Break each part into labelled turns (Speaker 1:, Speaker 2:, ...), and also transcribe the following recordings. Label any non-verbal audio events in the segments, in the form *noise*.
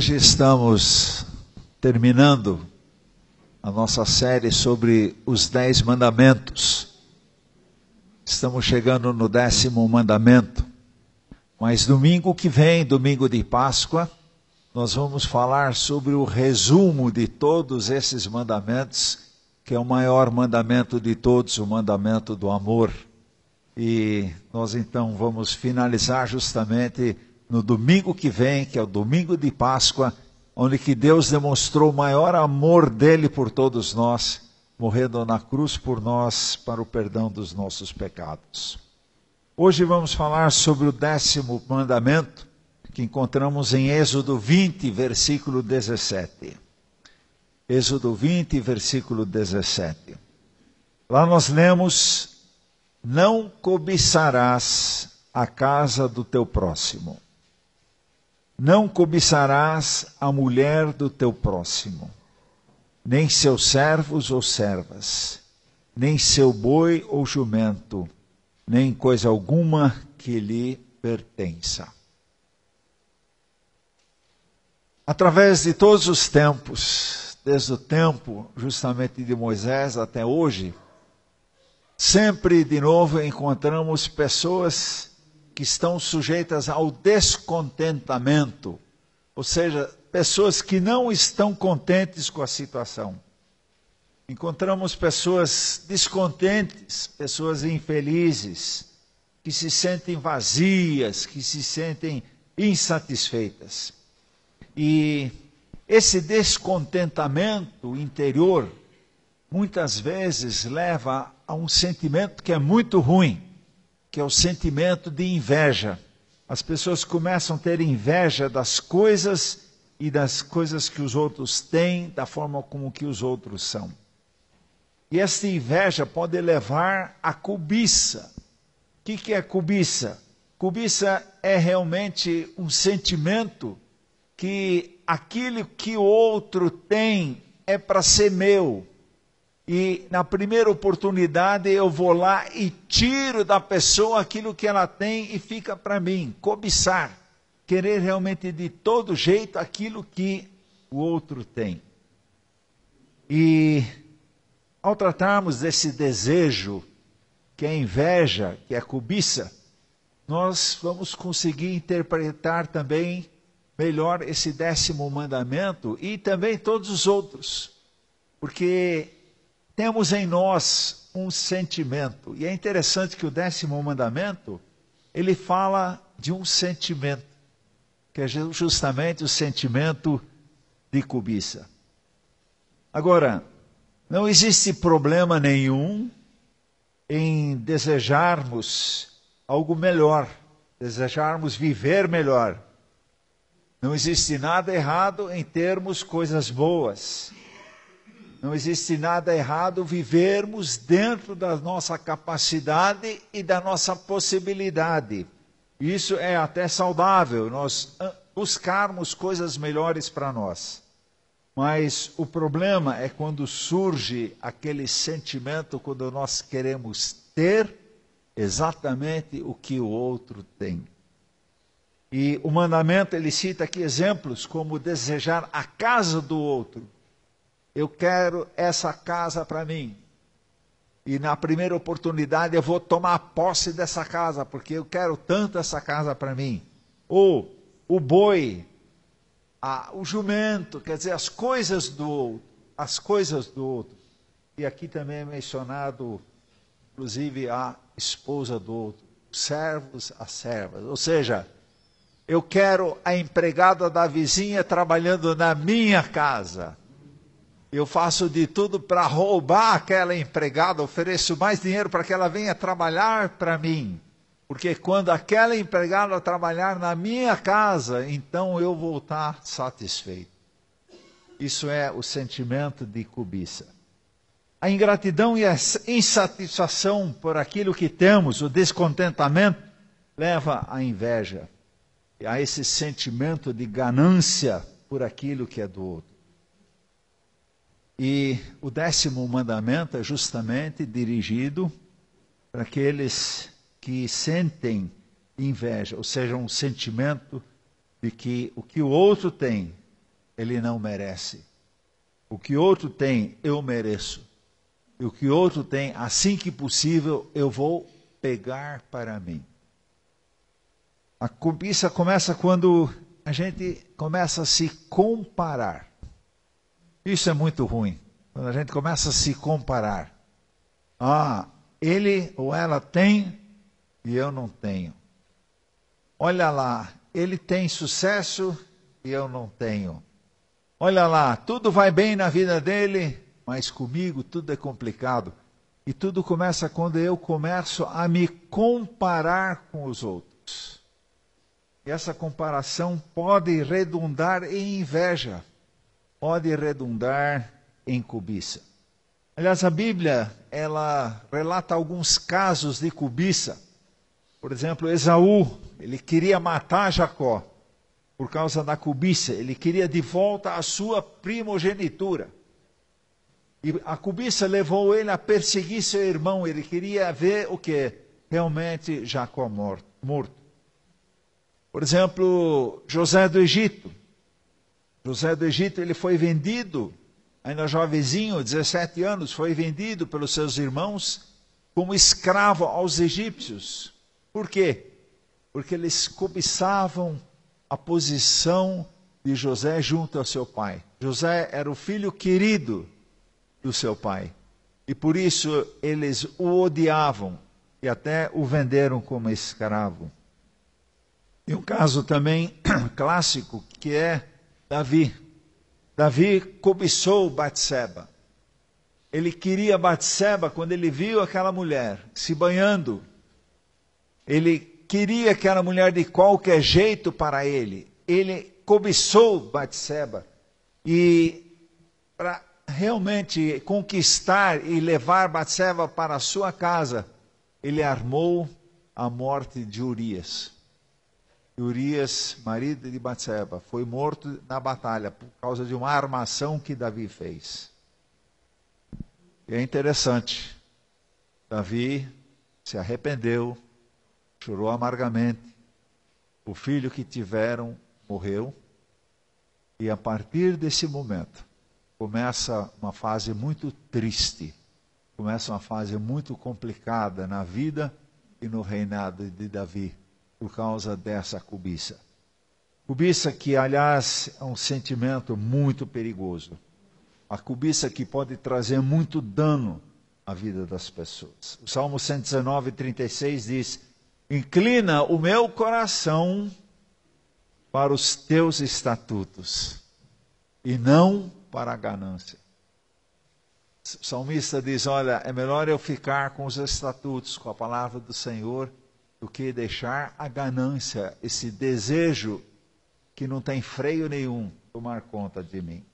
Speaker 1: Hoje estamos terminando a nossa série sobre os Dez Mandamentos. Estamos chegando no décimo mandamento. Mas domingo que vem, domingo de Páscoa, nós vamos falar sobre o resumo de todos esses mandamentos, que é o maior mandamento de todos, o mandamento do amor. E nós então vamos finalizar justamente no domingo que vem, que é o domingo de Páscoa, onde que Deus demonstrou o maior amor dele por todos nós, morrendo na cruz por nós para o perdão dos nossos pecados. Hoje vamos falar sobre o décimo mandamento, que encontramos em Êxodo 20, versículo 17. Êxodo 20, versículo 17. Lá nós lemos: Não cobiçarás a casa do teu próximo não cobiçarás a mulher do teu próximo, nem seus servos ou servas, nem seu boi ou jumento, nem coisa alguma que lhe pertença. Através de todos os tempos, desde o tempo justamente de Moisés até hoje, sempre de novo encontramos pessoas que estão sujeitas ao descontentamento, ou seja, pessoas que não estão contentes com a situação. Encontramos pessoas descontentes, pessoas infelizes, que se sentem vazias, que se sentem insatisfeitas. E esse descontentamento interior muitas vezes leva a um sentimento que é muito ruim que é o sentimento de inveja. As pessoas começam a ter inveja das coisas e das coisas que os outros têm, da forma como que os outros são. E esta inveja pode levar à cobiça. O que, que é cobiça? Cobiça é realmente um sentimento que aquilo que o outro tem é para ser meu, e na primeira oportunidade eu vou lá e tiro da pessoa aquilo que ela tem e fica para mim. Cobiçar. Querer realmente de todo jeito aquilo que o outro tem. E ao tratarmos desse desejo, que é inveja, que é cobiça, nós vamos conseguir interpretar também melhor esse décimo mandamento e também todos os outros. Porque temos em nós um sentimento. E é interessante que o décimo mandamento, ele fala de um sentimento, que é justamente o sentimento de cobiça. Agora, não existe problema nenhum em desejarmos algo melhor, desejarmos viver melhor. Não existe nada errado em termos coisas boas. Não existe nada errado vivermos dentro da nossa capacidade e da nossa possibilidade. Isso é até saudável, nós ah, buscarmos coisas melhores para nós. Mas o problema é quando surge aquele sentimento, quando nós queremos ter exatamente o que o outro tem. E o mandamento, ele cita aqui exemplos como desejar a casa do outro eu quero essa casa para mim. E na primeira oportunidade eu vou tomar posse dessa casa, porque eu quero tanto essa casa para mim. Ou o boi, a, o jumento, quer dizer, as coisas do outro, as coisas do outro. E aqui também é mencionado, inclusive, a esposa do outro, servos, as servas. Ou seja, eu quero a empregada da vizinha trabalhando na minha casa eu faço de tudo para roubar aquela empregada, ofereço mais dinheiro para que ela venha trabalhar para mim. Porque quando aquela empregada trabalhar na minha casa, então eu vou estar satisfeito. Isso é o sentimento de cobiça. A ingratidão e a insatisfação por aquilo que temos, o descontentamento, leva à inveja, a esse sentimento de ganância por aquilo que é do outro. E o décimo mandamento é justamente dirigido para aqueles que sentem inveja, ou seja, um sentimento de que o que o outro tem ele não merece. O que outro tem, eu mereço. E o que outro tem, assim que possível, eu vou pegar para mim. A cobiça começa quando a gente começa a se comparar. Isso é muito ruim. Quando a gente começa a se comparar. Ah, ele ou ela tem e eu não tenho. Olha lá, ele tem sucesso e eu não tenho. Olha lá, tudo vai bem na vida dele, mas comigo tudo é complicado. E tudo começa quando eu começo a me comparar com os outros. E essa comparação pode redundar em inveja, pode redundar em cobiça. Aliás, a Bíblia, ela relata alguns casos de cobiça. Por exemplo, Esaú, ele queria matar Jacó por causa da cobiça, ele queria de volta a sua primogenitura. E a cobiça levou ele a perseguir seu irmão, ele queria ver o que? Realmente Jacó morto. Por exemplo, José do Egito. José do Egito, ele foi vendido, ainda jovenzinho, 17 anos, foi vendido pelos seus irmãos como escravo aos egípcios. Por quê? Porque eles cobiçavam a posição de José junto ao seu pai. José era o filho querido do seu pai. E por isso eles o odiavam e até o venderam como escravo. E um caso também *clears throat* clássico que é Davi. Davi cobiçou Batseba. Ele queria Batseba quando ele viu aquela mulher se banhando. Ele queria aquela mulher de qualquer jeito para ele. Ele cobiçou Batseba. E para realmente conquistar e levar Batseba para sua casa, ele armou a morte de Urias. Urias, marido de Batseba, foi morto na batalha por causa de uma armação que Davi fez. E é interessante. Davi se arrependeu, chorou amargamente. O filho que tiveram morreu. E a partir desse momento, começa uma fase muito triste, começa uma fase muito complicada na vida e no reinado de Davi por causa dessa cobiça. Cobiça que, aliás, é um sentimento muito perigoso. A cobiça que pode trazer muito dano à vida das pessoas. O Salmo 119, 36 diz: Inclina o meu coração para os teus estatutos e não para a ganância. O salmista diz: Olha, é melhor eu ficar com os estatutos, com a palavra do Senhor, do que deixar a ganância, esse desejo que não tem freio nenhum, tomar conta de mim.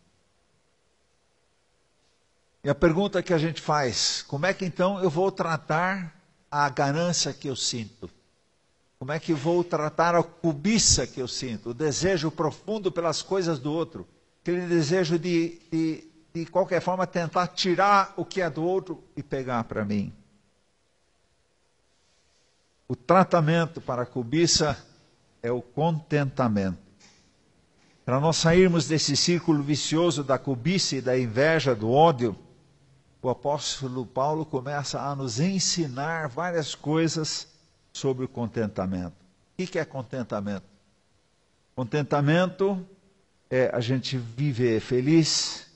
Speaker 1: E a pergunta que a gente faz: como é que então eu vou tratar a ganância que eu sinto? Como é que vou tratar a cobiça que eu sinto, o desejo profundo pelas coisas do outro, aquele desejo de, de, de qualquer forma, tentar tirar o que é do outro e pegar para mim? O tratamento para a cobiça é o contentamento. Para nós sairmos desse círculo vicioso da cobiça e da inveja, do ódio, o apóstolo Paulo começa a nos ensinar várias coisas sobre o contentamento. O que é contentamento? Contentamento é a gente viver feliz,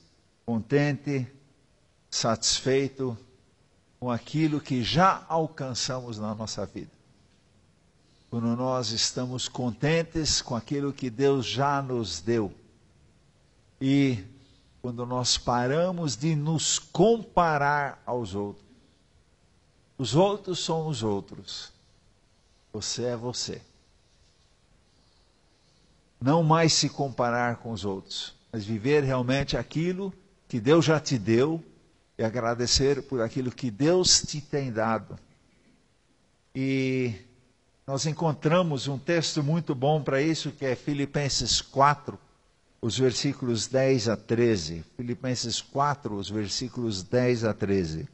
Speaker 1: contente, satisfeito com aquilo que já alcançamos na nossa vida quando nós estamos contentes com aquilo que Deus já nos deu. E quando nós paramos de nos comparar aos outros. Os outros são os outros. Você é você. Não mais se comparar com os outros, mas viver realmente aquilo que Deus já te deu e agradecer por aquilo que Deus te tem dado. E nós encontramos um texto muito bom para isso, que é Filipenses 4, os versículos 10 a 13. Filipenses 4, os versículos 10 a 13.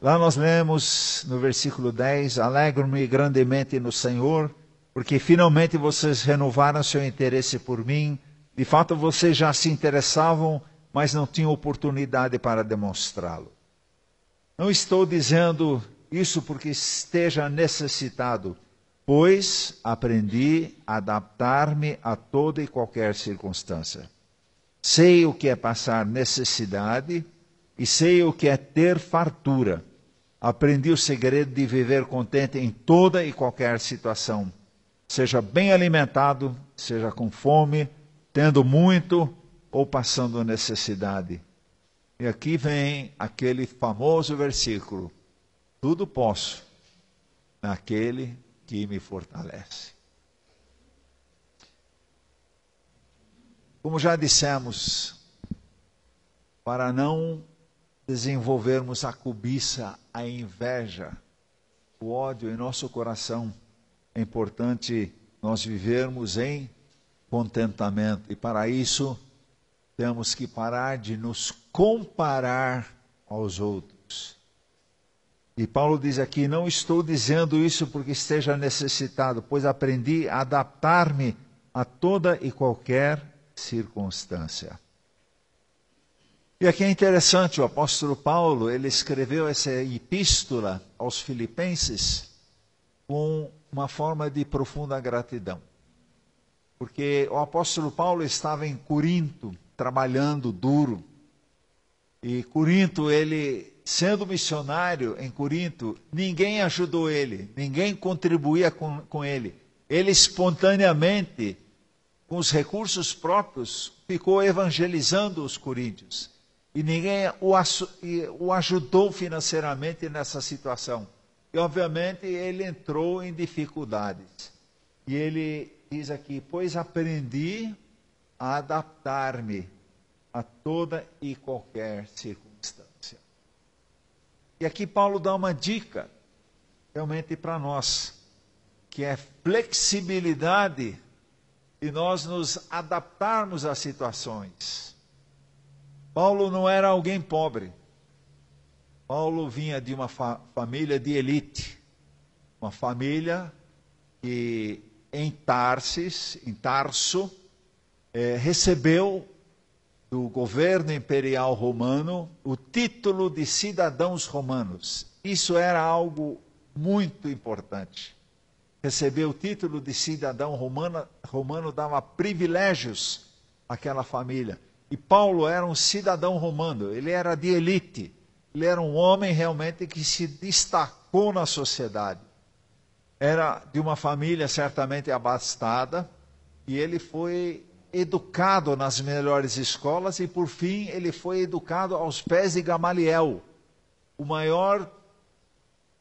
Speaker 1: Lá nós lemos no versículo 10: Alegro-me grandemente no Senhor, porque finalmente vocês renovaram seu interesse por mim. De fato, vocês já se interessavam, mas não tinham oportunidade para demonstrá-lo. Não estou dizendo isso porque esteja necessitado, pois aprendi a adaptar-me a toda e qualquer circunstância. Sei o que é passar necessidade e sei o que é ter fartura. Aprendi o segredo de viver contente em toda e qualquer situação, seja bem alimentado, seja com fome, tendo muito ou passando necessidade. E aqui vem aquele famoso versículo: tudo posso naquele que me fortalece. Como já dissemos, para não desenvolvermos a cobiça, a inveja, o ódio em nosso coração, é importante nós vivermos em contentamento. E para isso, temos que parar de nos comparar aos outros. E Paulo diz aqui: Não estou dizendo isso porque esteja necessitado, pois aprendi a adaptar-me a toda e qualquer circunstância. E aqui é interessante, o apóstolo Paulo, ele escreveu essa epístola aos filipenses com uma forma de profunda gratidão. Porque o apóstolo Paulo estava em Corinto, trabalhando duro. E Corinto, ele, sendo missionário em Corinto, ninguém ajudou ele, ninguém contribuía com, com ele. Ele espontaneamente, com os recursos próprios, ficou evangelizando os coríntios e ninguém o, o ajudou financeiramente nessa situação. E, obviamente, ele entrou em dificuldades. E ele diz aqui: Pois aprendi a adaptar-me a toda e qualquer circunstância. E aqui Paulo dá uma dica, realmente para nós, que é flexibilidade e nós nos adaptarmos às situações. Paulo não era alguém pobre. Paulo vinha de uma fa família de elite, uma família que em Tarsis, em Tarso, eh, recebeu do governo imperial romano o título de cidadãos romanos. Isso era algo muito importante. Receber o título de cidadão romano, romano dava privilégios àquela família. E Paulo era um cidadão romano, ele era de elite, ele era um homem realmente que se destacou na sociedade. Era de uma família certamente abastada, e ele foi educado nas melhores escolas, e por fim ele foi educado aos pés de Gamaliel, o maior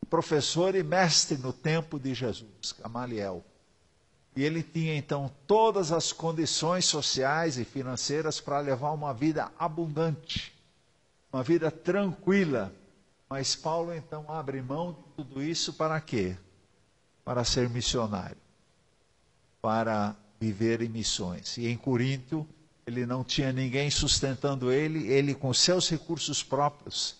Speaker 1: professor e mestre no tempo de Jesus, Gamaliel. E ele tinha então todas as condições sociais e financeiras para levar uma vida abundante, uma vida tranquila. Mas Paulo então abre mão de tudo isso para quê? Para ser missionário, para viver em missões. E em Corinto, ele não tinha ninguém sustentando ele, ele com seus recursos próprios,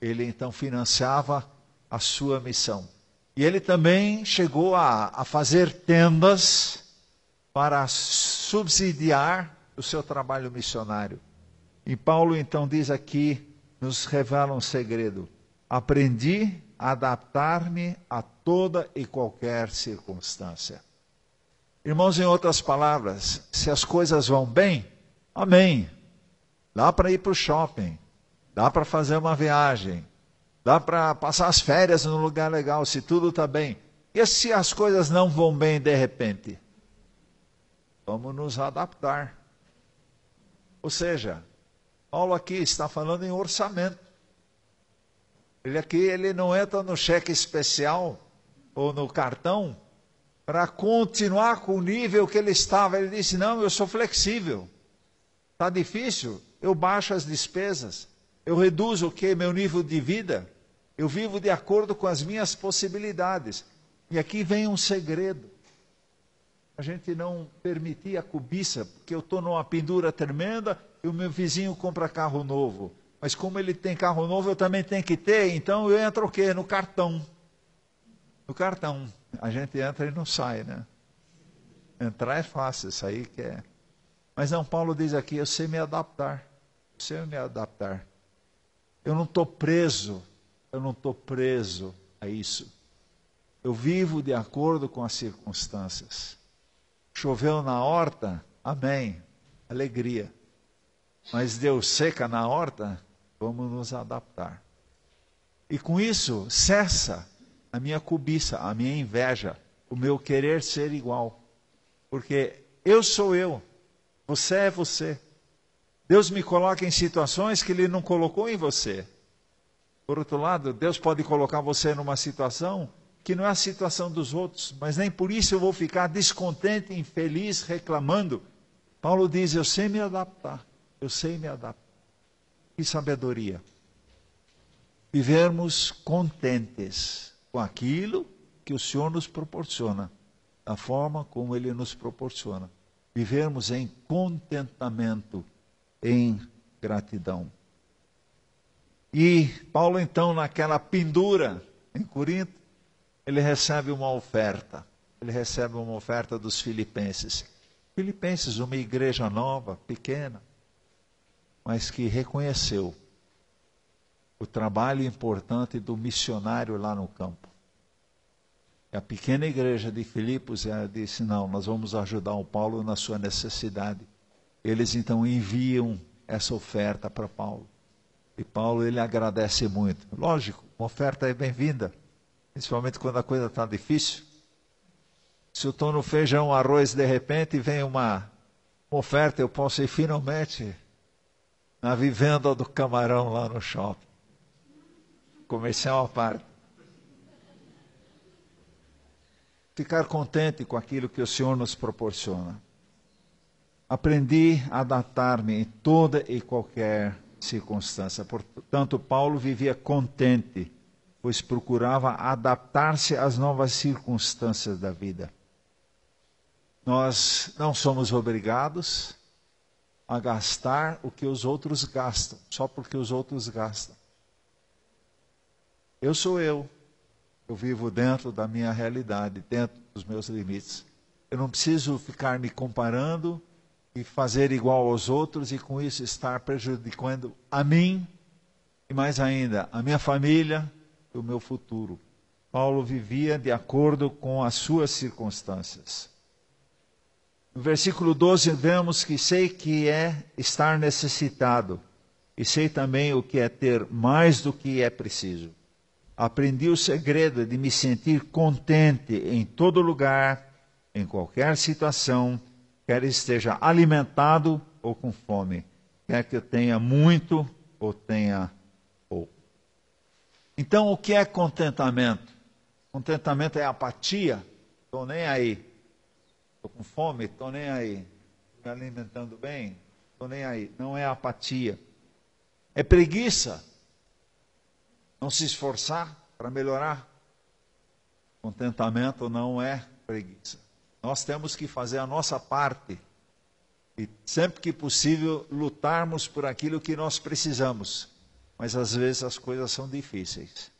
Speaker 1: ele então financiava a sua missão. E ele também chegou a, a fazer tendas para subsidiar o seu trabalho missionário. E Paulo então diz aqui, nos revela um segredo: aprendi a adaptar-me a toda e qualquer circunstância. Irmãos, em outras palavras, se as coisas vão bem, amém. Dá para ir para o shopping, dá para fazer uma viagem, Dá para passar as férias num lugar legal, se tudo está bem. E se as coisas não vão bem de repente? Vamos nos adaptar. Ou seja, Paulo aqui está falando em orçamento. Ele aqui ele não entra no cheque especial ou no cartão para continuar com o nível que ele estava. Ele disse: Não, eu sou flexível. Está difícil, eu baixo as despesas. Eu reduzo o que? Meu nível de vida. Eu vivo de acordo com as minhas possibilidades. E aqui vem um segredo. A gente não permitir a cobiça, porque eu estou numa pendura tremenda e o meu vizinho compra carro novo. Mas como ele tem carro novo, eu também tenho que ter, então eu entro o quê? No cartão. No cartão. A gente entra e não sai, né? Entrar é fácil, sair que é. Mas não, Paulo diz aqui: eu sei me adaptar. Eu sei me adaptar. Eu não estou preso, eu não estou preso a isso. Eu vivo de acordo com as circunstâncias. Choveu na horta, amém, alegria. Mas deu seca na horta, vamos nos adaptar. E com isso, cessa a minha cobiça, a minha inveja, o meu querer ser igual. Porque eu sou eu, você é você. Deus me coloca em situações que Ele não colocou em você. Por outro lado, Deus pode colocar você numa situação que não é a situação dos outros, mas nem por isso eu vou ficar descontente, infeliz, reclamando. Paulo diz: Eu sei me adaptar, eu sei me adaptar. Que sabedoria. Vivermos contentes com aquilo que o Senhor nos proporciona, da forma como Ele nos proporciona. Vivermos em contentamento, em gratidão. E Paulo, então, naquela pendura em Corinto, ele recebe uma oferta. Ele recebe uma oferta dos filipenses. Filipenses, uma igreja nova, pequena, mas que reconheceu o trabalho importante do missionário lá no campo. A pequena igreja de Filipos disse: Não, nós vamos ajudar o Paulo na sua necessidade. Eles então enviam essa oferta para Paulo. E Paulo ele agradece muito. Lógico, uma oferta é bem-vinda, principalmente quando a coisa está difícil. Se eu estou no feijão, arroz, de repente vem uma, uma oferta, eu posso ir finalmente na vivenda do camarão lá no shopping. Comercial à parte. Ficar contente com aquilo que o Senhor nos proporciona. Aprendi a adaptar-me em toda e qualquer circunstância. Portanto, Paulo vivia contente, pois procurava adaptar-se às novas circunstâncias da vida. Nós não somos obrigados a gastar o que os outros gastam, só porque os outros gastam. Eu sou eu. Eu vivo dentro da minha realidade, dentro dos meus limites. Eu não preciso ficar me comparando e fazer igual aos outros e com isso estar prejudicando a mim e mais ainda a minha família e o meu futuro. Paulo vivia de acordo com as suas circunstâncias. No versículo 12 vemos que sei que é estar necessitado e sei também o que é ter mais do que é preciso. Aprendi o segredo de me sentir contente em todo lugar, em qualquer situação quer esteja alimentado ou com fome, quer que eu tenha muito ou tenha pouco. Então, o que é contentamento? Contentamento é apatia, estou nem aí. Estou com fome, estou nem aí. Me alimentando bem, estou nem aí. Não é apatia. É preguiça. Não se esforçar para melhorar. Contentamento não é preguiça. Nós temos que fazer a nossa parte e, sempre que possível, lutarmos por aquilo que nós precisamos. Mas às vezes as coisas são difíceis.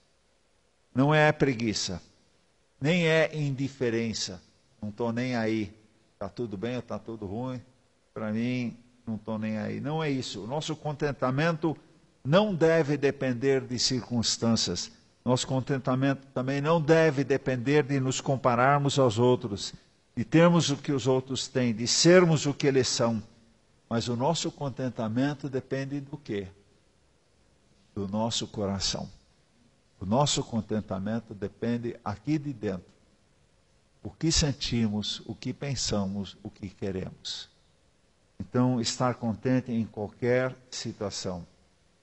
Speaker 1: Não é preguiça, nem é indiferença. Não estou nem aí. Está tudo bem ou está tudo ruim? Para mim, não estou nem aí. Não é isso. O nosso contentamento não deve depender de circunstâncias. Nosso contentamento também não deve depender de nos compararmos aos outros de termos o que os outros têm, de sermos o que eles são. Mas o nosso contentamento depende do quê? Do nosso coração. O nosso contentamento depende aqui de dentro. O que sentimos, o que pensamos, o que queremos. Então, estar contente em qualquer situação.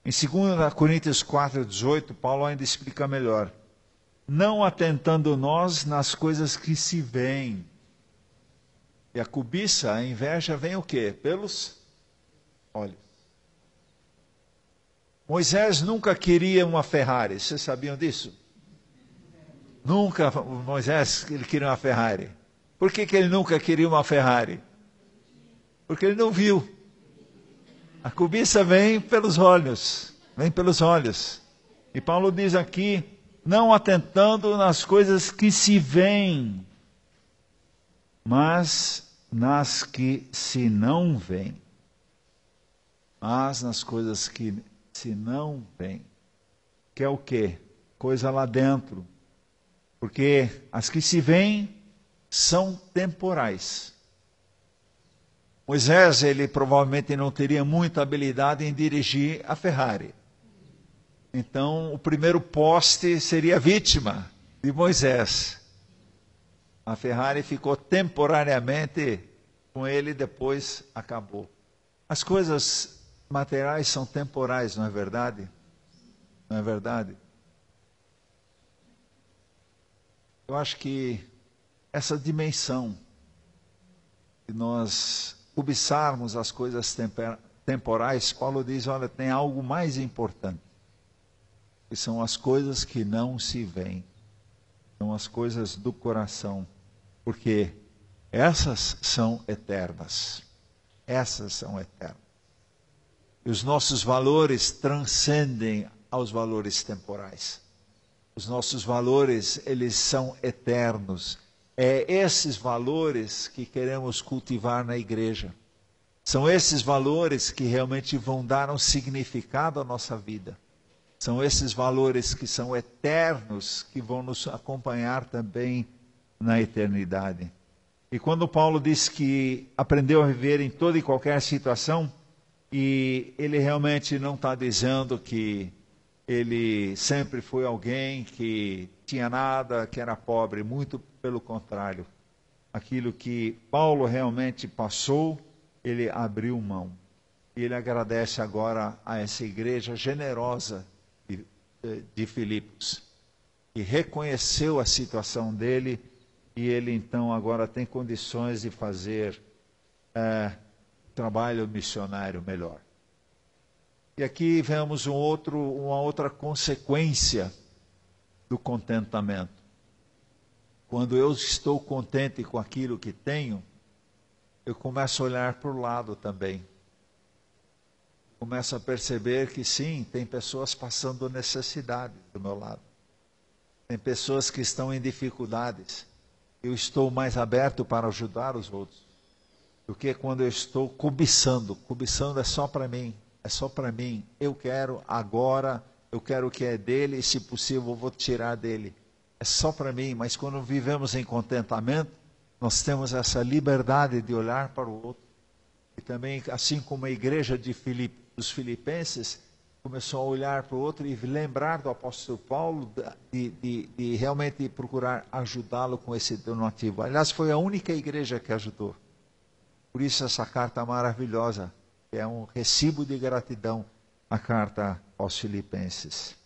Speaker 1: Em 2 Coríntios 4, 18, Paulo ainda explica melhor. Não atentando nós nas coisas que se veem, e a cobiça, a inveja vem o quê? Pelos olhos. Moisés nunca queria uma Ferrari, vocês sabiam disso? Nunca, Moisés, ele queria uma Ferrari. Por que, que ele nunca queria uma Ferrari? Porque ele não viu. A cobiça vem pelos olhos, vem pelos olhos. E Paulo diz aqui, não atentando nas coisas que se veem, mas nas que se não vêem. Mas nas coisas que se não vêem. Que é o quê? Coisa lá dentro. Porque as que se veem são temporais. Moisés, ele provavelmente não teria muita habilidade em dirigir a Ferrari. Então, o primeiro poste seria vítima de Moisés. A Ferrari ficou temporariamente com ele, depois acabou. As coisas materiais são temporais, não é verdade? Não é verdade? Eu acho que essa dimensão de nós cobiçarmos as coisas temporais, Paulo diz: olha, tem algo mais importante, que são as coisas que não se veem, são as coisas do coração, porque essas são eternas. Essas são eternas. E os nossos valores transcendem aos valores temporais. Os nossos valores, eles são eternos. É esses valores que queremos cultivar na igreja. São esses valores que realmente vão dar um significado à nossa vida. São esses valores que são eternos, que vão nos acompanhar também na eternidade. E quando Paulo diz que aprendeu a viver em toda e qualquer situação, e ele realmente não está dizendo que ele sempre foi alguém que tinha nada, que era pobre, muito pelo contrário. Aquilo que Paulo realmente passou, ele abriu mão. E ele agradece agora a essa igreja generosa de, de Filipos, que reconheceu a situação dele e ele então agora tem condições de fazer é, trabalho missionário melhor. E aqui vemos um outro, uma outra consequência do contentamento. Quando eu estou contente com aquilo que tenho, eu começo a olhar para o lado também. Começo a perceber que sim, tem pessoas passando necessidade do meu lado. Tem pessoas que estão em dificuldades eu estou mais aberto para ajudar os outros do que quando eu estou cobiçando. Cobiçando é só para mim, é só para mim. Eu quero agora, eu quero o que é dele e, se possível, eu vou tirar dele. É só para mim, mas quando vivemos em contentamento, nós temos essa liberdade de olhar para o outro. E também, assim como a igreja de dos Filipenses, começou a olhar para o outro e lembrar do apóstolo Paulo de, de, de realmente procurar ajudá-lo com esse donativo. Aliás, foi a única igreja que ajudou. Por isso essa carta maravilhosa, é um recibo de gratidão, a carta aos filipenses.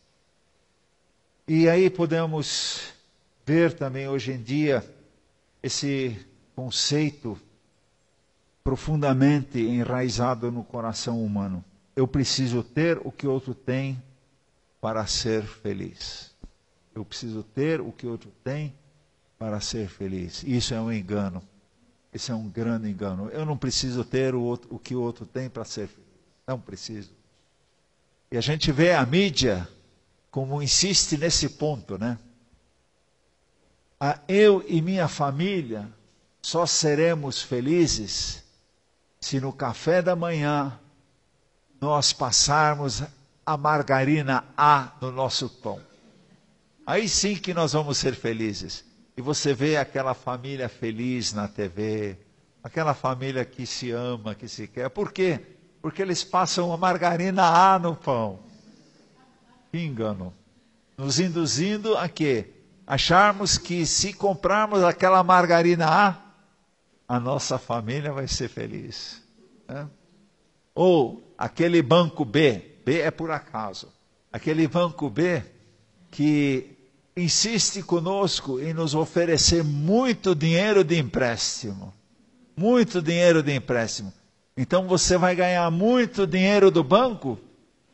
Speaker 1: E aí podemos ver também hoje em dia esse conceito profundamente enraizado no coração humano eu preciso ter o que outro tem para ser feliz. Eu preciso ter o que outro tem para ser feliz. Isso é um engano. Isso é um grande engano. Eu não preciso ter o, outro, o que o outro tem para ser feliz. Não preciso. E a gente vê a mídia como insiste nesse ponto, né? eu e minha família só seremos felizes se no café da manhã nós passarmos a margarina A no nosso pão. Aí sim que nós vamos ser felizes. E você vê aquela família feliz na TV, aquela família que se ama, que se quer. Por quê? Porque eles passam a margarina A no pão. Que engano. Nos induzindo a quê? Acharmos que se comprarmos aquela margarina A, a nossa família vai ser feliz. Né? Ou aquele banco B, B é por acaso, aquele banco B que insiste conosco em nos oferecer muito dinheiro de empréstimo. Muito dinheiro de empréstimo. Então você vai ganhar muito dinheiro do banco,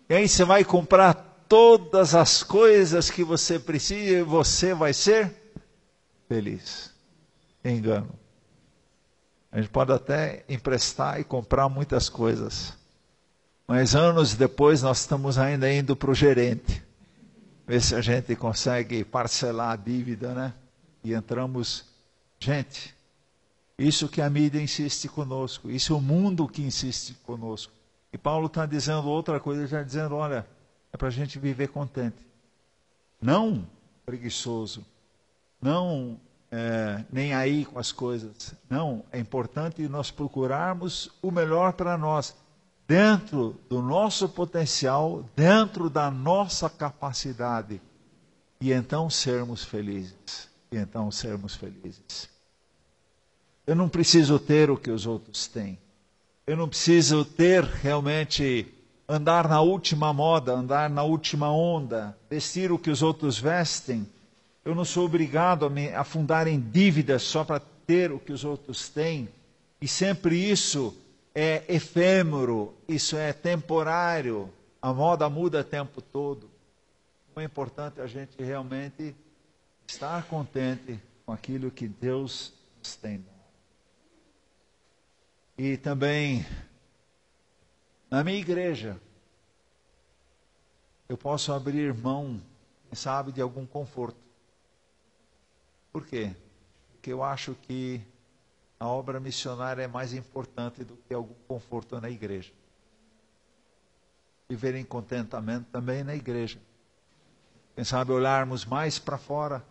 Speaker 1: e aí você vai comprar todas as coisas que você precisa e você vai ser feliz. Engano. A gente pode até emprestar e comprar muitas coisas. Mas anos depois nós estamos ainda indo para o gerente. Ver se a gente consegue parcelar a dívida, né? E entramos. Gente, Isso que a mídia insiste conosco, isso é o mundo que insiste conosco. E Paulo está dizendo outra coisa, já dizendo: olha, é para a gente viver contente. Não preguiçoso, não é, nem aí com as coisas. Não, é importante nós procurarmos o melhor para nós, dentro do nosso potencial, dentro da nossa capacidade, e então sermos felizes. E então sermos felizes. Eu não preciso ter o que os outros têm. Eu não preciso ter realmente andar na última moda, andar na última onda, vestir o que os outros vestem. Eu não sou obrigado a me afundar em dívidas só para ter o que os outros têm. E sempre isso é efêmero, isso é temporário. A moda muda o tempo todo. É importante a gente realmente estar contente com aquilo que Deus nos tem. E também na minha igreja eu posso abrir mão, sabe, de algum conforto. Por quê? Porque eu acho que a obra missionária é mais importante do que algum conforto na igreja. Viver em contentamento também na igreja. Quem sabe olharmos mais para fora.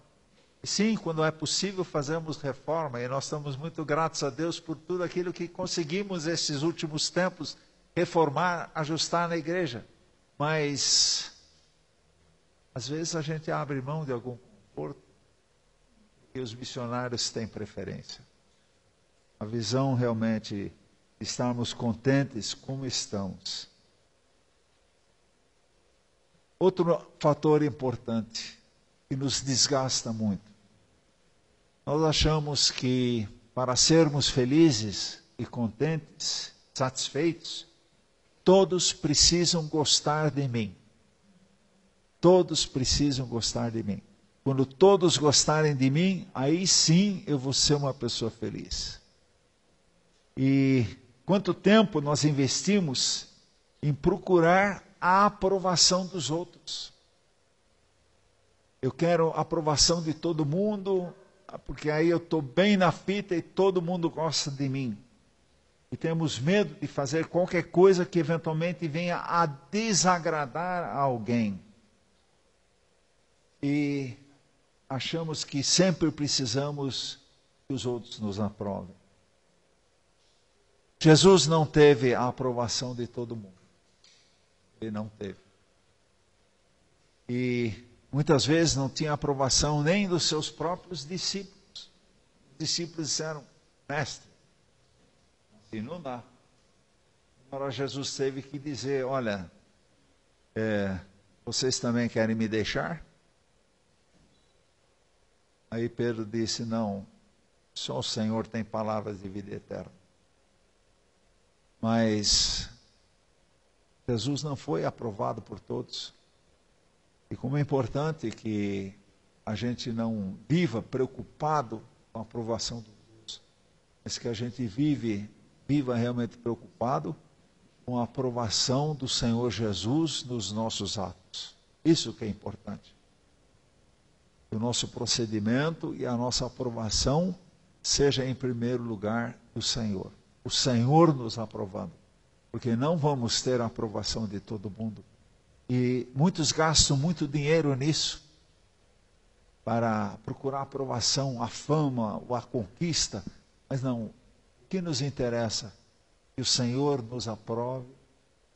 Speaker 1: E sim, quando é possível, fazemos reforma. E nós estamos muito gratos a Deus por tudo aquilo que conseguimos esses últimos tempos reformar, ajustar na igreja. Mas, às vezes, a gente abre mão de algum conforto que os missionários têm preferência. A visão realmente estarmos contentes como estamos. Outro fator importante que nos desgasta muito. Nós achamos que para sermos felizes e contentes, satisfeitos, todos precisam gostar de mim. Todos precisam gostar de mim. Quando todos gostarem de mim, aí sim eu vou ser uma pessoa feliz. E quanto tempo nós investimos em procurar a aprovação dos outros? Eu quero a aprovação de todo mundo, porque aí eu estou bem na fita e todo mundo gosta de mim. E temos medo de fazer qualquer coisa que eventualmente venha a desagradar a alguém. E achamos que sempre precisamos que os outros nos aprovem. Jesus não teve a aprovação de todo mundo. Ele não teve. E muitas vezes não tinha aprovação nem dos seus próprios discípulos. Os discípulos disseram, mestre, assim não dá. Agora Jesus teve que dizer, olha, é, vocês também querem me deixar? Aí Pedro disse: Não, só o Senhor tem palavras de vida eterna. Mas Jesus não foi aprovado por todos. E como é importante que a gente não viva preocupado com a aprovação dos outros, mas que a gente vive, viva realmente preocupado com a aprovação do Senhor Jesus nos nossos atos. Isso que é importante o nosso procedimento e a nossa aprovação seja em primeiro lugar do Senhor. O Senhor nos aprovando. Porque não vamos ter a aprovação de todo mundo. E muitos gastam muito dinheiro nisso para procurar a aprovação, a fama ou a conquista. Mas não, que nos interessa? Que o Senhor nos aprove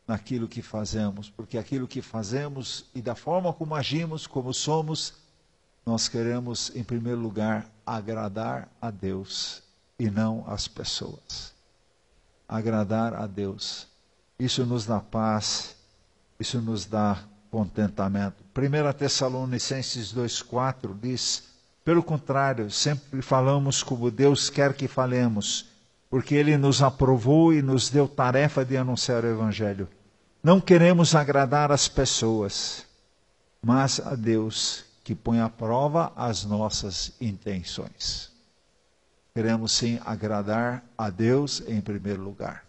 Speaker 1: naquilo que fazemos, porque aquilo que fazemos e da forma como agimos, como somos, nós queremos, em primeiro lugar, agradar a Deus e não as pessoas. Agradar a Deus. Isso nos dá paz, isso nos dá contentamento. 1 Tessalonicenses 2,4 diz: pelo contrário, sempre falamos como Deus quer que falemos, porque Ele nos aprovou e nos deu tarefa de anunciar o Evangelho. Não queremos agradar as pessoas, mas a Deus que põe à prova as nossas intenções. Queremos sim agradar a Deus em primeiro lugar.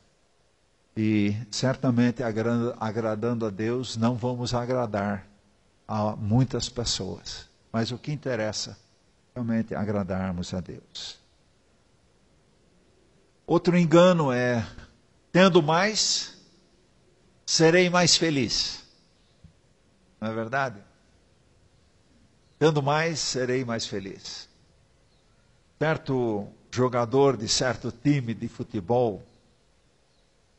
Speaker 1: E certamente agradando a Deus, não vamos agradar a muitas pessoas. Mas o que interessa realmente é agradarmos a Deus. Outro engano é: tendo mais, serei mais feliz. Não é verdade? Tendo mais, serei mais feliz. Certo jogador de certo time de futebol,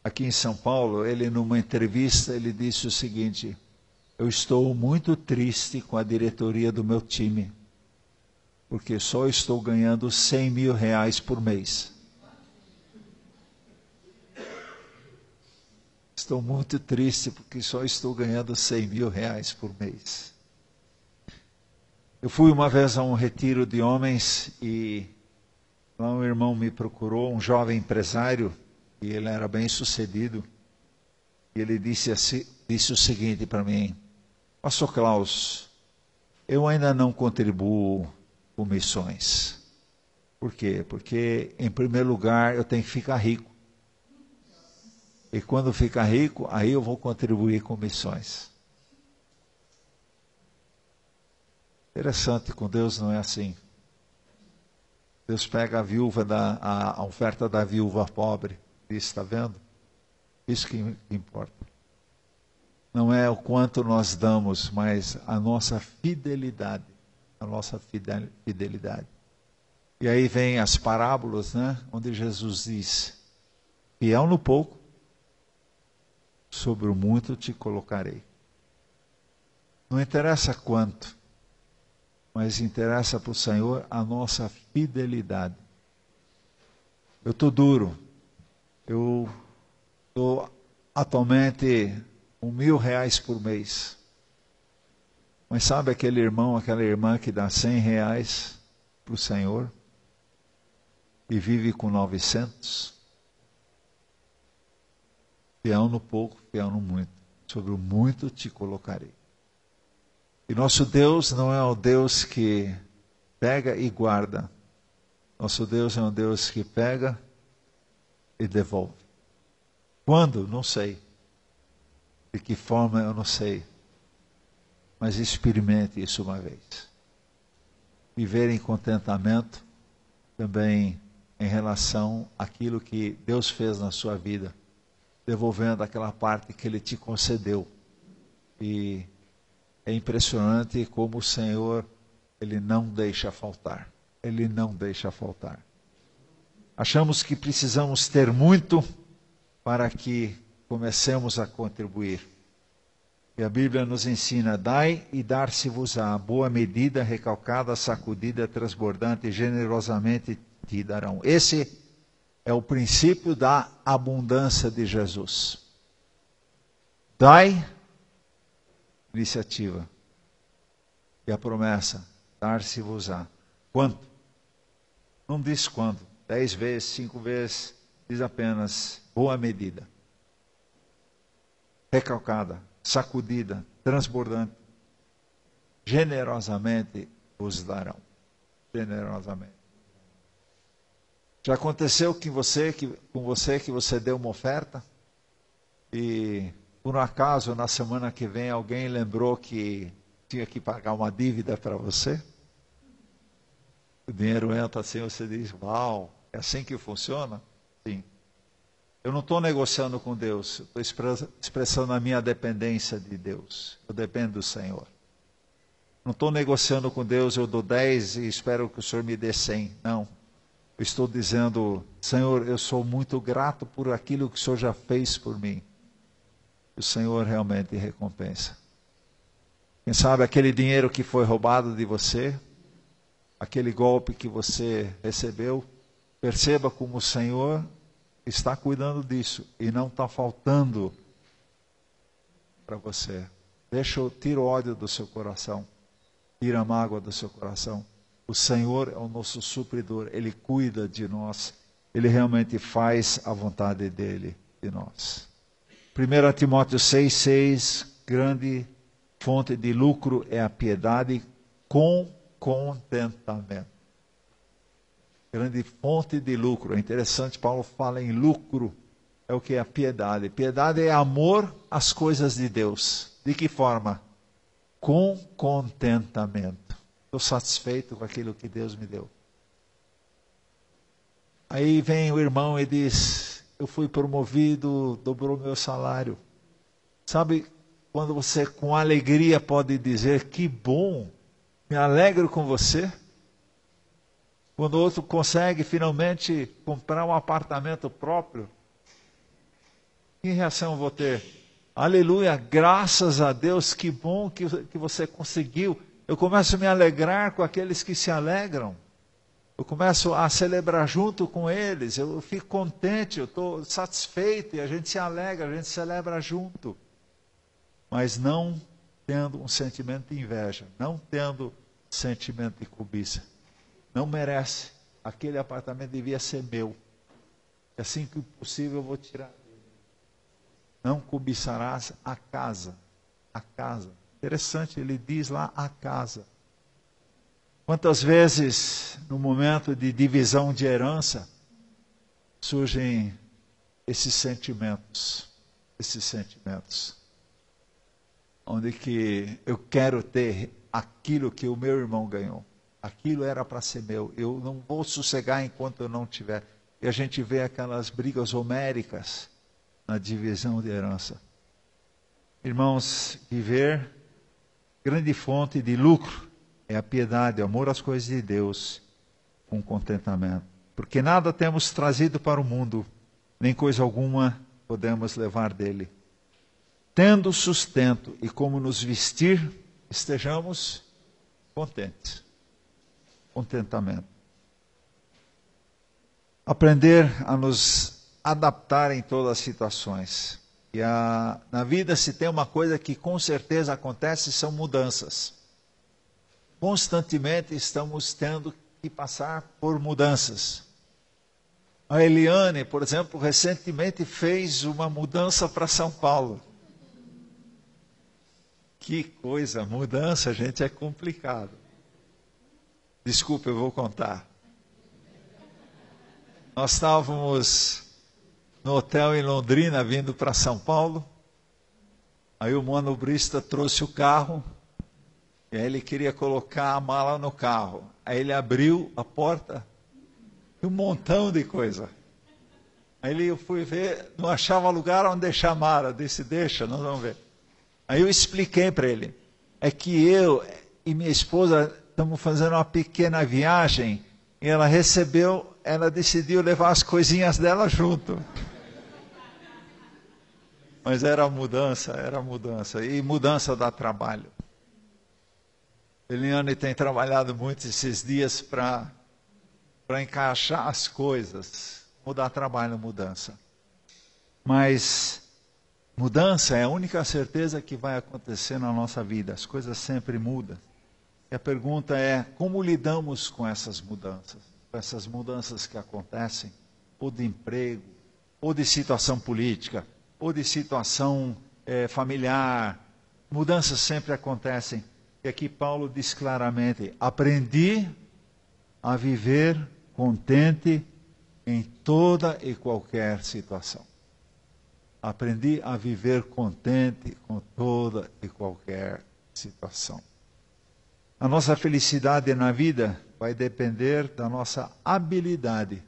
Speaker 1: aqui em São Paulo, ele numa entrevista, ele disse o seguinte: Eu estou muito triste com a diretoria do meu time, porque só estou ganhando 100 mil reais por mês. Estou muito triste porque só estou ganhando 100 mil reais por mês. Eu fui uma vez a um retiro de homens e lá um irmão me procurou, um jovem empresário, e ele era bem sucedido. E ele disse, assim, disse o seguinte para mim: Pastor Klaus, eu ainda não contribuo com missões. Por quê? Porque, em primeiro lugar, eu tenho que ficar rico. E quando ficar rico, aí eu vou contribuir com missões. Interessante, com Deus não é assim. Deus pega a viúva da a, oferta da viúva pobre, diz, está vendo? Isso que importa. Não é o quanto nós damos, mas a nossa fidelidade, a nossa fidelidade. E aí vem as parábolas, né, onde Jesus diz: fiel no pouco, sobre o muito te colocarei. Não interessa quanto, mas interessa para o Senhor a nossa fidelidade. Eu estou duro, eu estou atualmente um mil reais por mês. Mas sabe aquele irmão, aquela irmã que dá cem reais para o Senhor e vive com novecentos? Fiel no pouco, fiel no muito. Sobre o muito te colocarei. E nosso Deus não é o Deus que pega e guarda. Nosso Deus é um Deus que pega e devolve. Quando? Não sei. De que forma? Eu não sei. Mas experimente isso uma vez. Viver em contentamento também em relação àquilo que Deus fez na sua vida devolvendo aquela parte que ele te concedeu. E é impressionante como o Senhor, ele não deixa faltar. Ele não deixa faltar. Achamos que precisamos ter muito para que comecemos a contribuir. E a Bíblia nos ensina: dai e dar-se-vos-á, boa medida, recalcada, sacudida, transbordante, generosamente te darão. Esse é o princípio da abundância de Jesus. Dai iniciativa. E a promessa, dar-se-vos-á. Quanto? Não diz quando. Dez vezes, cinco vezes, diz apenas boa medida. Recalcada, sacudida, transbordante. Generosamente vos darão. Generosamente. Já aconteceu com você, que, com você que você deu uma oferta e por um acaso na semana que vem alguém lembrou que tinha que pagar uma dívida para você? O dinheiro entra assim, você diz, uau, é assim que funciona? Sim. Eu não estou negociando com Deus, estou expressando a minha dependência de Deus. Eu dependo do Senhor. Não estou negociando com Deus, eu dou 10 e espero que o Senhor me dê 100. Não. Eu estou dizendo, Senhor, eu sou muito grato por aquilo que o Senhor já fez por mim. O Senhor realmente recompensa. Quem sabe aquele dinheiro que foi roubado de você, aquele golpe que você recebeu, perceba como o Senhor está cuidando disso e não está faltando para você. Deixa, tira o ódio do seu coração, tira a mágoa do seu coração. O Senhor é o nosso supridor, Ele cuida de nós, Ele realmente faz a vontade dEle de nós. 1 Timóteo 6,6, grande fonte de lucro é a piedade com contentamento. Grande fonte de lucro. É interessante, Paulo fala em lucro. É o que é a piedade. Piedade é amor às coisas de Deus. De que forma? Com contentamento. Estou satisfeito com aquilo que Deus me deu. Aí vem o irmão e diz: Eu fui promovido, dobrou meu salário. Sabe quando você com alegria pode dizer: Que bom, me alegro com você? Quando outro consegue finalmente comprar um apartamento próprio, que reação vou ter? Aleluia, graças a Deus, que bom que, que você conseguiu. Eu começo a me alegrar com aqueles que se alegram. Eu começo a celebrar junto com eles. Eu fico contente, eu estou satisfeito e a gente se alegra, a gente celebra junto. Mas não tendo um sentimento de inveja, não tendo sentimento de cobiça. Não merece. Aquele apartamento devia ser meu. Assim que possível eu vou tirar não cobiçarás a casa. A casa. Interessante, ele diz lá a casa. Quantas vezes, no momento de divisão de herança, surgem esses sentimentos, esses sentimentos, onde que eu quero ter aquilo que o meu irmão ganhou. Aquilo era para ser meu. Eu não vou sossegar enquanto eu não tiver. E a gente vê aquelas brigas homéricas na divisão de herança. Irmãos, viver grande fonte de lucro é a piedade, o amor às coisas de Deus com contentamento. Porque nada temos trazido para o mundo, nem coisa alguma podemos levar dele. Tendo sustento e como nos vestir, estejamos contentes. Contentamento. Aprender a nos adaptar em todas as situações. E a, na vida se tem uma coisa que com certeza acontece, são mudanças. Constantemente estamos tendo que passar por mudanças. A Eliane, por exemplo, recentemente fez uma mudança para São Paulo. Que coisa, mudança, gente, é complicado. Desculpa, eu vou contar. Nós estávamos no hotel em Londrina, vindo para São Paulo. Aí o manobrista trouxe o carro, e aí ele queria colocar a mala no carro. Aí ele abriu a porta, e um montão de coisa. Aí eu fui ver, não achava lugar onde deixar a mala. Disse, deixa, nós vamos ver. Aí eu expliquei para ele, é que eu e minha esposa estamos fazendo uma pequena viagem, e ela recebeu, ela decidiu levar as coisinhas dela junto. Mas era mudança, era mudança. E mudança dá trabalho. Eliane tem trabalhado muito esses dias para encaixar as coisas. Mudar trabalho, mudança. Mas mudança é a única certeza que vai acontecer na nossa vida. As coisas sempre mudam. E a pergunta é: como lidamos com essas mudanças? Com essas mudanças que acontecem, ou de emprego, ou de situação política, ou de situação é, familiar. Mudanças sempre acontecem. E aqui Paulo diz claramente: aprendi a viver contente em toda e qualquer situação. Aprendi a viver contente com toda e qualquer situação. A nossa felicidade na vida vai depender da nossa habilidade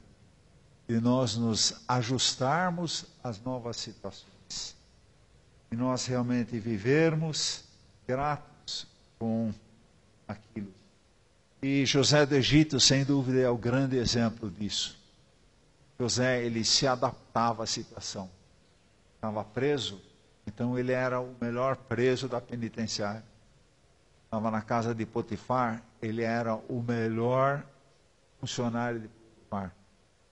Speaker 1: de nós nos ajustarmos às novas situações. E nós realmente vivermos gratos com aquilo. E José do Egito, sem dúvida, é o grande exemplo disso. José, ele se adaptava à situação. Estava preso, então ele era o melhor preso da penitenciária. Estava na casa de Potifar, ele era o melhor funcionário de Potifar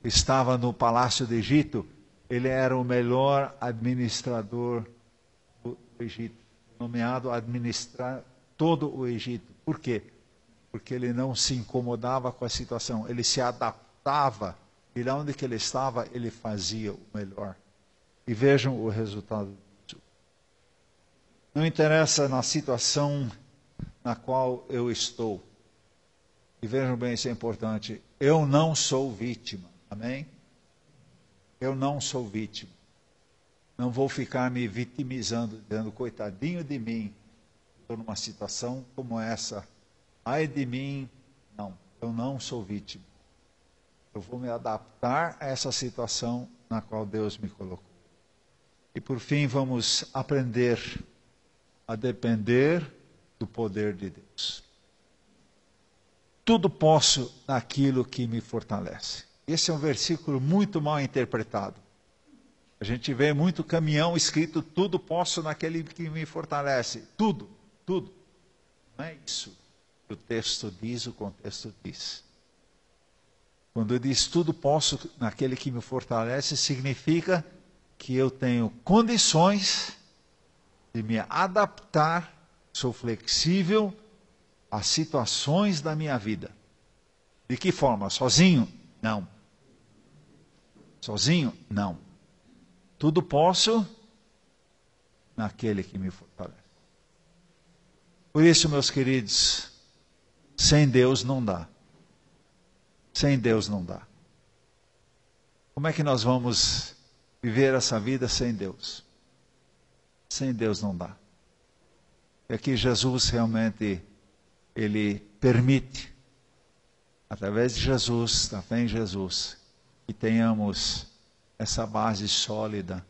Speaker 1: estava no palácio do Egito, ele era o melhor administrador do Egito, nomeado a administrar todo o Egito. Por quê? Porque ele não se incomodava com a situação, ele se adaptava e lá onde que ele estava, ele fazia o melhor. E vejam o resultado disso. Não interessa na situação na qual eu estou. E vejam bem, isso é importante. Eu não sou vítima. Amém? Eu não sou vítima. Não vou ficar me vitimizando, dizendo, coitadinho de mim, estou numa situação como essa. Ai de mim. Não, eu não sou vítima. Eu vou me adaptar a essa situação na qual Deus me colocou. E por fim, vamos aprender a depender do poder de Deus. Tudo posso naquilo que me fortalece. Esse é um versículo muito mal interpretado. A gente vê muito caminhão escrito: tudo posso naquele que me fortalece. Tudo, tudo. Não é isso que o texto diz, o contexto diz. Quando diz tudo posso naquele que me fortalece, significa que eu tenho condições de me adaptar, sou flexível às situações da minha vida. De que forma? Sozinho? Não. Sozinho? Não. Tudo posso naquele que me fortalece. Por isso, meus queridos, sem Deus não dá. Sem Deus não dá. Como é que nós vamos viver essa vida sem Deus? Sem Deus não dá. É que Jesus realmente ele permite através de Jesus, da fé em Jesus, que tenhamos essa base sólida,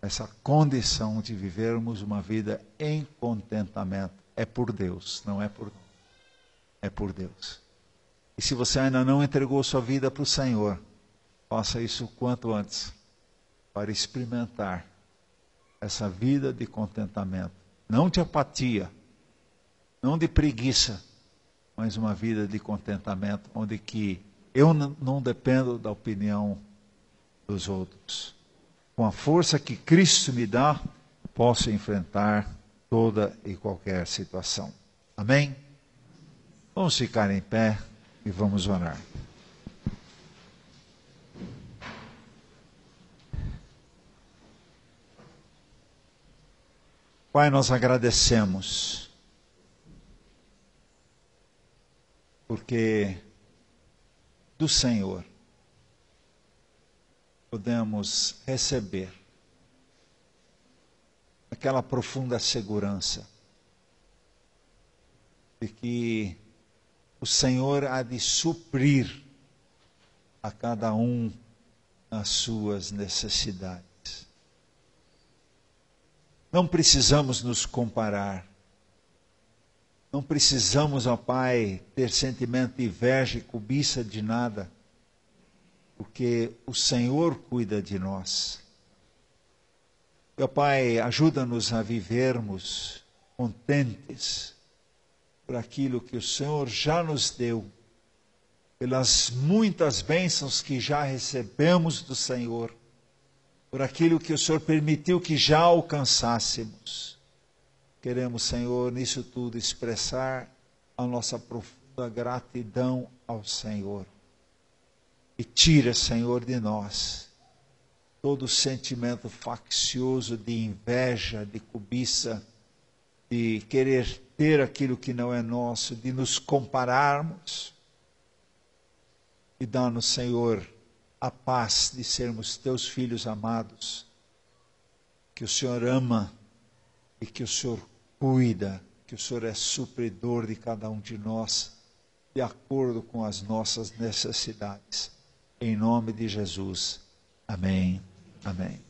Speaker 1: essa condição de vivermos uma vida em contentamento. É por Deus, não é por nós. É por Deus. E se você ainda não entregou sua vida para o Senhor, faça isso quanto antes, para experimentar essa vida de contentamento. Não de apatia, não de preguiça, mas uma vida de contentamento, onde que eu não dependo da opinião dos outros. Com a força que Cristo me dá, posso enfrentar toda e qualquer situação. Amém? Vamos ficar em pé e vamos orar. Pai, nós agradecemos, porque do Senhor podemos receber aquela profunda segurança de que o Senhor há de suprir a cada um as suas necessidades. Não precisamos nos comparar. Não precisamos, ó Pai, ter sentimento de inveja e cobiça de nada porque o Senhor cuida de nós. Meu Pai, ajuda-nos a vivermos contentes por aquilo que o Senhor já nos deu, pelas muitas bênçãos que já recebemos do Senhor, por aquilo que o Senhor permitiu que já alcançássemos. Queremos, Senhor, nisso tudo expressar a nossa profunda gratidão ao Senhor e tira, Senhor, de nós todo sentimento faccioso de inveja, de cobiça, de querer ter aquilo que não é nosso, de nos compararmos. E dá-nos, Senhor, a paz de sermos teus filhos amados, que o Senhor ama e que o Senhor cuida, que o Senhor é supridor de cada um de nós, de acordo com as nossas necessidades. Em nome de Jesus. Amém. Amém.